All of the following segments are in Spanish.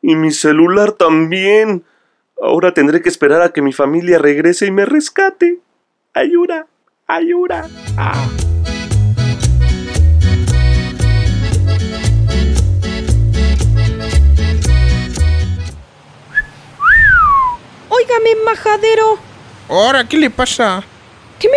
Y mi celular también. Ahora tendré que esperar a que mi familia regrese y me rescate. Ayuda, ayuda. Ah. Óigame, majadero. Ahora, ¿qué le pasa?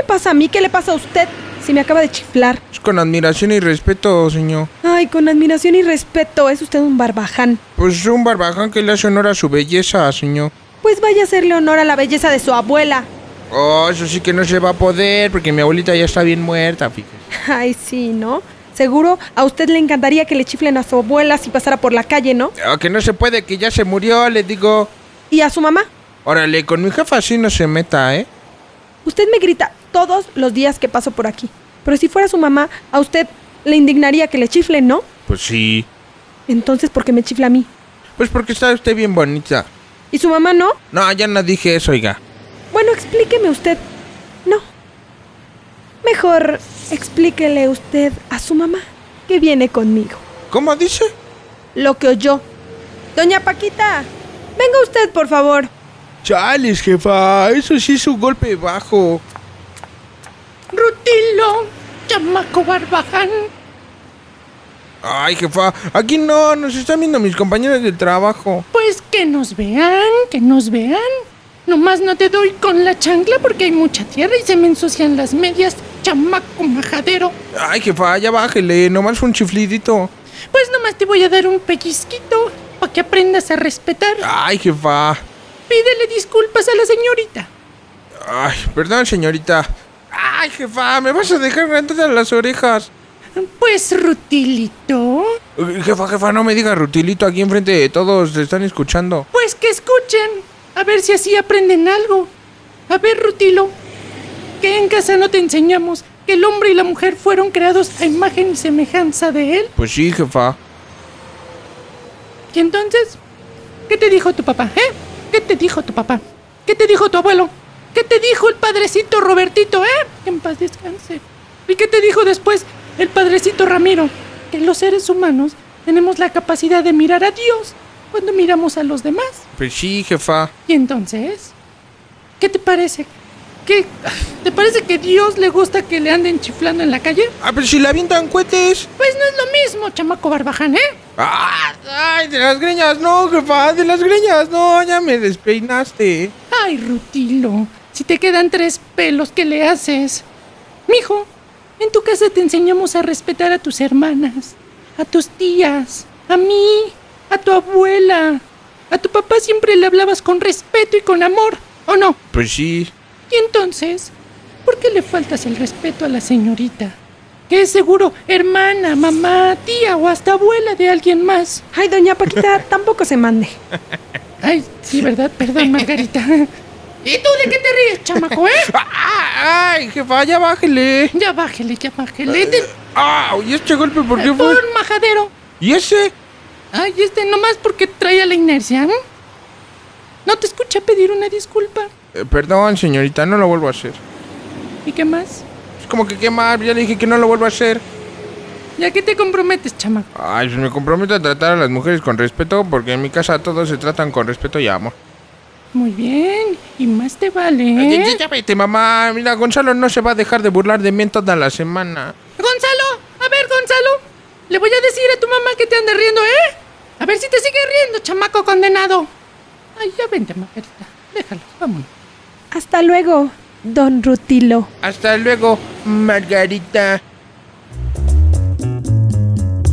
¿Qué me pasa a mí? ¿Qué le pasa a usted? Si me acaba de chiflar. Es con admiración y respeto, señor. Ay, con admiración y respeto, es usted un barbaján. Pues un barbaján que le hace honor a su belleza, señor. Pues vaya a hacerle honor a la belleza de su abuela. Oh, eso sí que no se va a poder, porque mi abuelita ya está bien muerta, fíjese. Ay, sí, ¿no? Seguro a usted le encantaría que le chiflen a su abuela si pasara por la calle, ¿no? Ah, que no se puede, que ya se murió, le digo. ¿Y a su mamá? Órale, con mi jefa así no se meta, ¿eh? Usted me grita todos los días que paso por aquí. Pero si fuera su mamá, a usted le indignaría que le chiflen, ¿no? Pues sí. Entonces, ¿por qué me chifla a mí? Pues porque está usted bien bonita. ¿Y su mamá no? No, ya no dije eso, oiga. Bueno, explíqueme usted. No. Mejor explíquele usted a su mamá que viene conmigo. ¿Cómo dice? Lo que oyó. Doña Paquita, venga usted, por favor. Chales, jefa, eso sí es un golpe bajo. Rutilo, chamaco barbaján. Ay, jefa, aquí no, nos están viendo mis compañeros de trabajo. Pues que nos vean, que nos vean. Nomás no te doy con la chancla porque hay mucha tierra y se me ensucian las medias, chamaco majadero. Ay, jefa, ya bájele, nomás fue un chiflidito. Pues nomás te voy a dar un pellizquito para que aprendas a respetar. Ay, jefa. Pídele disculpas a la señorita. Ay, perdón, señorita. Ay, jefa, me vas a dejar todas las orejas. Pues, Rutilito. Eh, Jefa, jefa, no me diga rutilito aquí enfrente de todos, te están escuchando. Pues que escuchen. A ver si así aprenden algo. A ver, Rutilo. Que en casa no te enseñamos que el hombre y la mujer fueron creados a imagen y semejanza de él. Pues sí, jefa. ¿Y entonces? ¿Qué te dijo tu papá, eh? ¿Qué te dijo tu papá? ¿Qué te dijo tu abuelo? ¿Qué te dijo el padrecito Robertito, eh? Que en paz descanse. ¿Y qué te dijo después el padrecito Ramiro? Que los seres humanos tenemos la capacidad de mirar a Dios cuando miramos a los demás. Pues sí, jefa. ¿Y entonces? ¿Qué te parece? ¿Qué? ¿Te parece que Dios le gusta que le anden chiflando en la calle? Ah, pero si le avientan cohetes. Pues no es lo mismo, chamaco barbaján, ¿eh? Ah, ay, de las greñas, no, jefa, de las greñas, no, ya me despeinaste. Ay, Rutilo, si te quedan tres pelos, ¿qué le haces? Mijo, en tu casa te enseñamos a respetar a tus hermanas, a tus tías, a mí, a tu abuela. A tu papá siempre le hablabas con respeto y con amor, ¿o no? Pues sí. Y entonces, ¿por qué le faltas el respeto a la señorita? Que es seguro hermana, mamá, tía o hasta abuela de alguien más. Ay, doña Paquita, tampoco se mande. Ay, sí, ¿verdad? Perdón, Margarita. ¿Y tú de qué te ríes, chamaco, eh? Ay, jefa, ya bájele. Ya bájele, ya bájele. Te- Ah, ¿y este golpe por qué fue? Por majadero. ¿Y ese? Ay, este nomás porque traía la inercia. ¿eh? No te escuché pedir una disculpa. Eh, perdón, señorita, no lo vuelvo a hacer. ¿Y qué más? Es como que qué mal, ya le dije que no lo vuelvo a hacer. ¿Ya que te comprometes, chamaco? Ay, pues me comprometo a tratar a las mujeres con respeto, porque en mi casa todos se tratan con respeto y amor. Muy bien. Y más te vale, ¿eh? ya, ya vete, mamá. Mira, Gonzalo no se va a dejar de burlar de mí en toda la semana. Gonzalo, a ver, Gonzalo. Le voy a decir a tu mamá que te ande riendo, ¿eh? A ver si te sigue riendo, chamaco condenado. Ay, ya vente, Margarita. Déjalo, vámonos. Hasta luego, don Rutilo. Hasta luego, Margarita.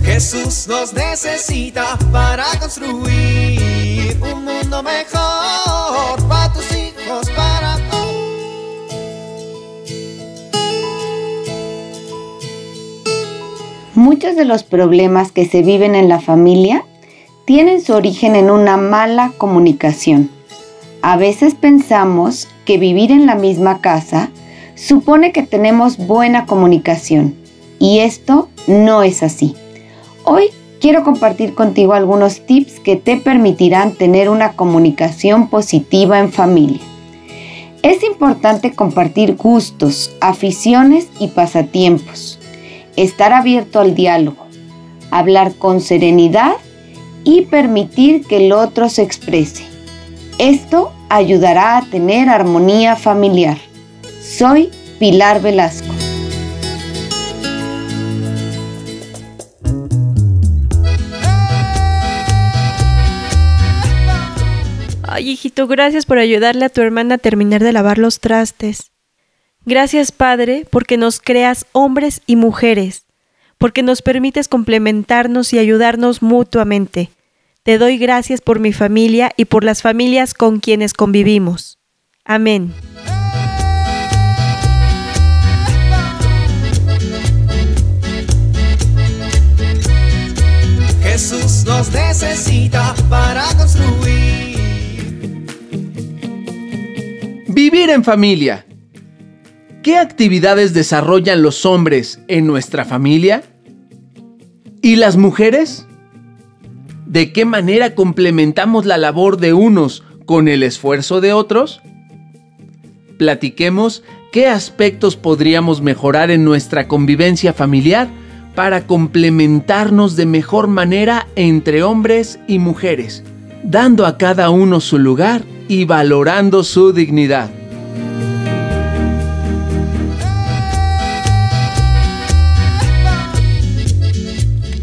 Jesús nos necesita para construir un mundo mejor Muchos de los problemas que se viven en la familia tienen su origen en una mala comunicación. A veces pensamos que vivir en la misma casa supone que tenemos buena comunicación y esto no es así. Hoy quiero compartir contigo algunos tips que te permitirán tener una comunicación positiva en familia. Es importante compartir gustos, aficiones y pasatiempos estar abierto al diálogo, hablar con serenidad y permitir que el otro se exprese. Esto ayudará a tener armonía familiar. Soy Pilar Velasco. Ay, hijito, gracias por ayudarle a tu hermana a terminar de lavar los trastes. Gracias, Padre, porque nos creas hombres y mujeres, porque nos permites complementarnos y ayudarnos mutuamente. Te doy gracias por mi familia y por las familias con quienes convivimos. Amén. Jesús nos necesita para construir. Vivir en familia. ¿Qué actividades desarrollan los hombres en nuestra familia? ¿Y las mujeres? ¿De qué manera complementamos la labor de unos con el esfuerzo de otros? Platiquemos qué aspectos podríamos mejorar en nuestra convivencia familiar para complementarnos de mejor manera entre hombres y mujeres, dando a cada uno su lugar y valorando su dignidad.